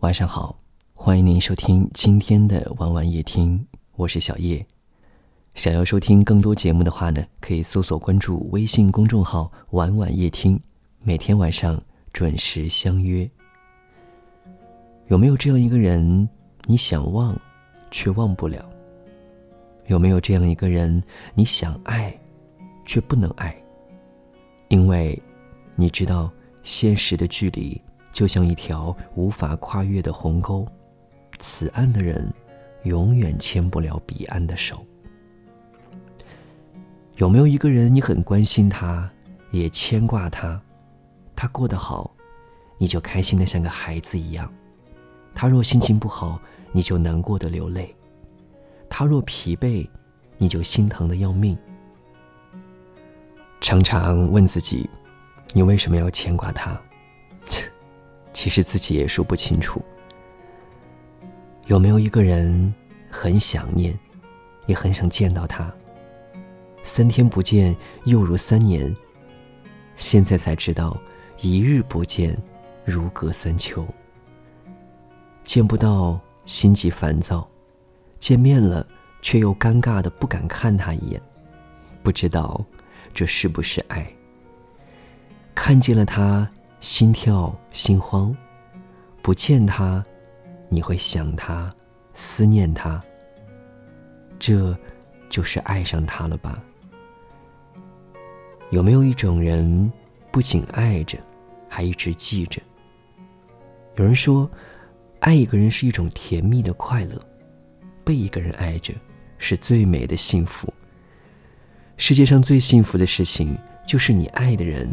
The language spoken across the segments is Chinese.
晚上好，欢迎您收听今天的晚晚夜听，我是小叶。想要收听更多节目的话呢，可以搜索关注微信公众号“晚晚夜听”，每天晚上准时相约。有没有这样一个人，你想忘，却忘不了？有没有这样一个人，你想爱，却不能爱？因为，你知道，现实的距离。就像一条无法跨越的鸿沟，此岸的人永远牵不了彼岸的手。有没有一个人，你很关心他，也牵挂他？他过得好，你就开心的像个孩子一样；他若心情不好，你就难过的流泪；他若疲惫，你就心疼的要命。常常问自己，你为什么要牵挂他？其实自己也说不清楚。有没有一个人很想念，也很想见到他？三天不见，又如三年。现在才知道，一日不见，如隔三秋。见不到，心急烦躁；见面了，却又尴尬的不敢看他一眼。不知道这是不是爱？看见了他。心跳心慌，不见他，你会想他，思念他。这，就是爱上他了吧？有没有一种人，不仅爱着，还一直记着？有人说，爱一个人是一种甜蜜的快乐，被一个人爱着，是最美的幸福。世界上最幸福的事情，就是你爱的人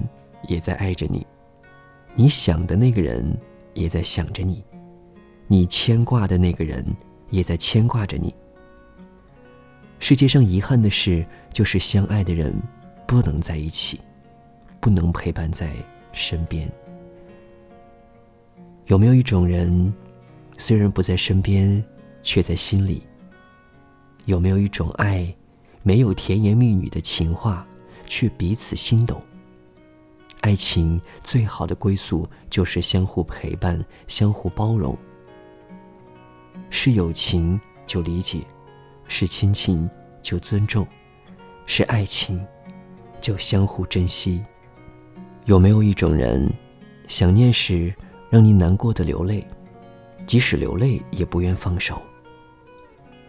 也在爱着你。你想的那个人也在想着你，你牵挂的那个人也在牵挂着你。世界上遗憾的事，就是相爱的人不能在一起，不能陪伴在身边。有没有一种人，虽然不在身边，却在心里？有没有一种爱，没有甜言蜜语的情话，却彼此心动？爱情最好的归宿就是相互陪伴、相互包容。是友情就理解，是亲情就尊重，是爱情就相互珍惜。有没有一种人，想念时让你难过的流泪，即使流泪也不愿放手？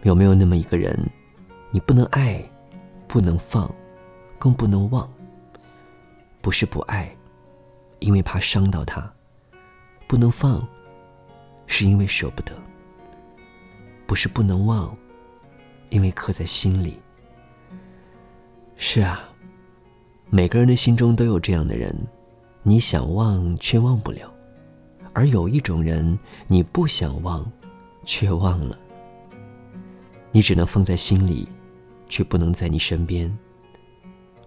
有没有那么一个人，你不能爱，不能放，更不能忘？不是不爱，因为怕伤到他；不能放，是因为舍不得；不是不能忘，因为刻在心里。是啊，每个人的心中都有这样的人，你想忘却忘不了；而有一种人，你不想忘，却忘了。你只能放在心里，却不能在你身边。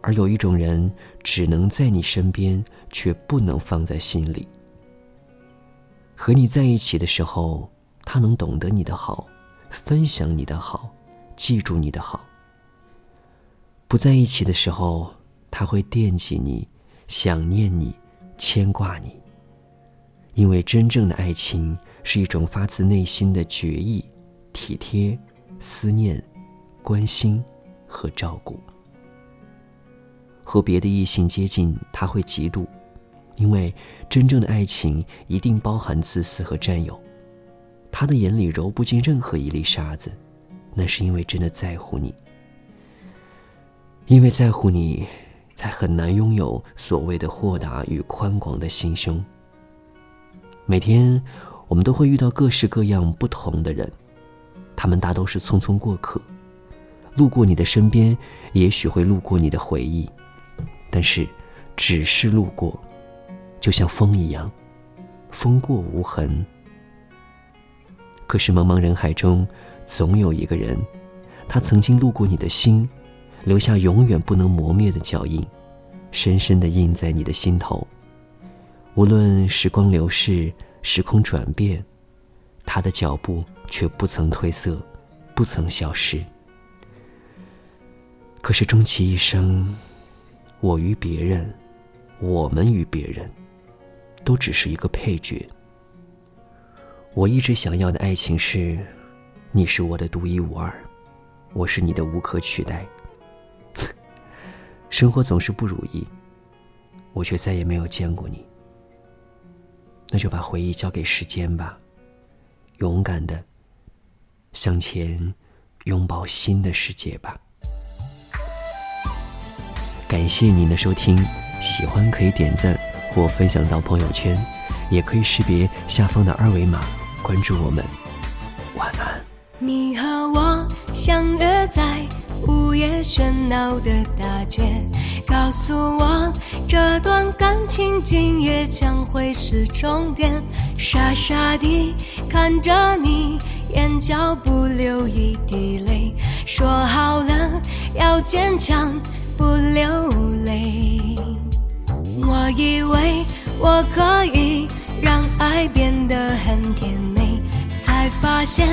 而有一种人，只能在你身边，却不能放在心里。和你在一起的时候，他能懂得你的好，分享你的好，记住你的好。不在一起的时候，他会惦记你，想念你，牵挂你。因为真正的爱情是一种发自内心的决意、体贴、思念、关心和照顾。和别的异性接近，他会嫉妒，因为真正的爱情一定包含自私和占有。他的眼里揉不进任何一粒沙子，那是因为真的在乎你。因为在乎你，才很难拥有所谓的豁达与宽广的心胸。每天，我们都会遇到各式各样不同的人，他们大都是匆匆过客，路过你的身边，也许会路过你的回忆。但是，只是路过，就像风一样，风过无痕。可是茫茫人海中，总有一个人，他曾经路过你的心，留下永远不能磨灭的脚印，深深的印在你的心头。无论时光流逝，时空转变，他的脚步却不曾褪色，不曾消失。可是终其一生。我与别人，我们与别人，都只是一个配角。我一直想要的爱情是，你是我的独一无二，我是你的无可取代。生活总是不如意，我却再也没有见过你。那就把回忆交给时间吧，勇敢的向前拥抱新的世界吧。谢谢您的收听，喜欢可以点赞或分享到朋友圈，也可以识别下方的二维码关注我们。晚安。你和我相约在午夜喧闹的大街，告诉我这段感情今夜将会是终点。傻傻地看着你，眼角不流一滴泪，说好了要坚强流泪。我以为我可以让爱变得很甜美，才发现。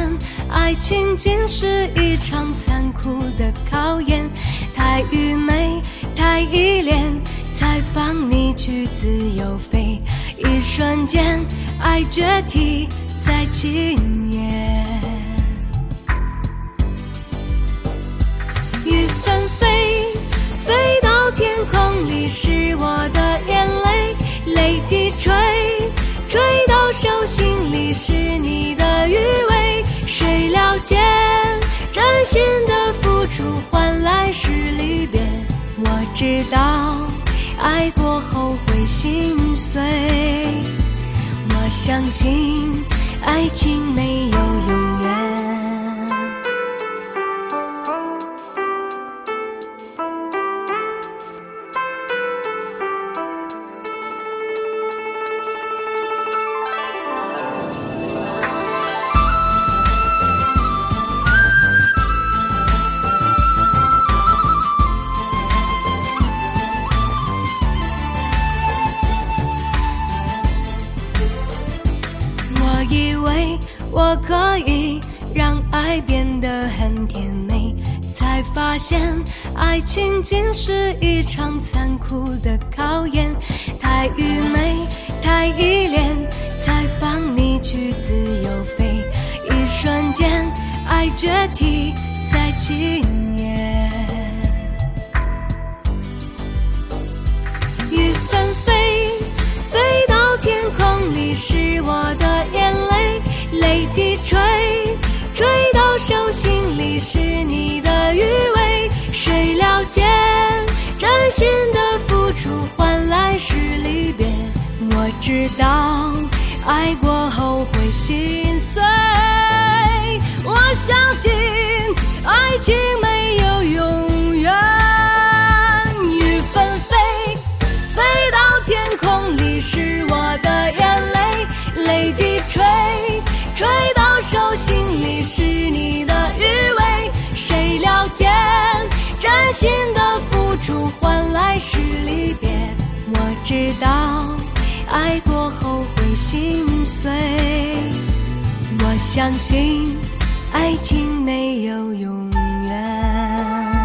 爱情竟是一场残酷的考验，太愚昧，太依恋，才放你去自由飞。一瞬间，爱决堤在今夜。是我的眼泪，泪滴垂，垂到手心里是你的余味。谁了解真心的付出换来是离别？我知道爱过后会心碎。我相信爱情没有我可以让爱变得很甜美，才发现爱情竟是一场残酷的考验。太愚昧，太依恋，才放你去自由飞。一瞬间，爱决堤在今夜。心里是你的余味。谁了解真心的付出换来是离别？我知道爱过后会心碎。我相信爱情没有心的付出换来是离别？我知道爱过后会心碎，我相信爱情没有永远。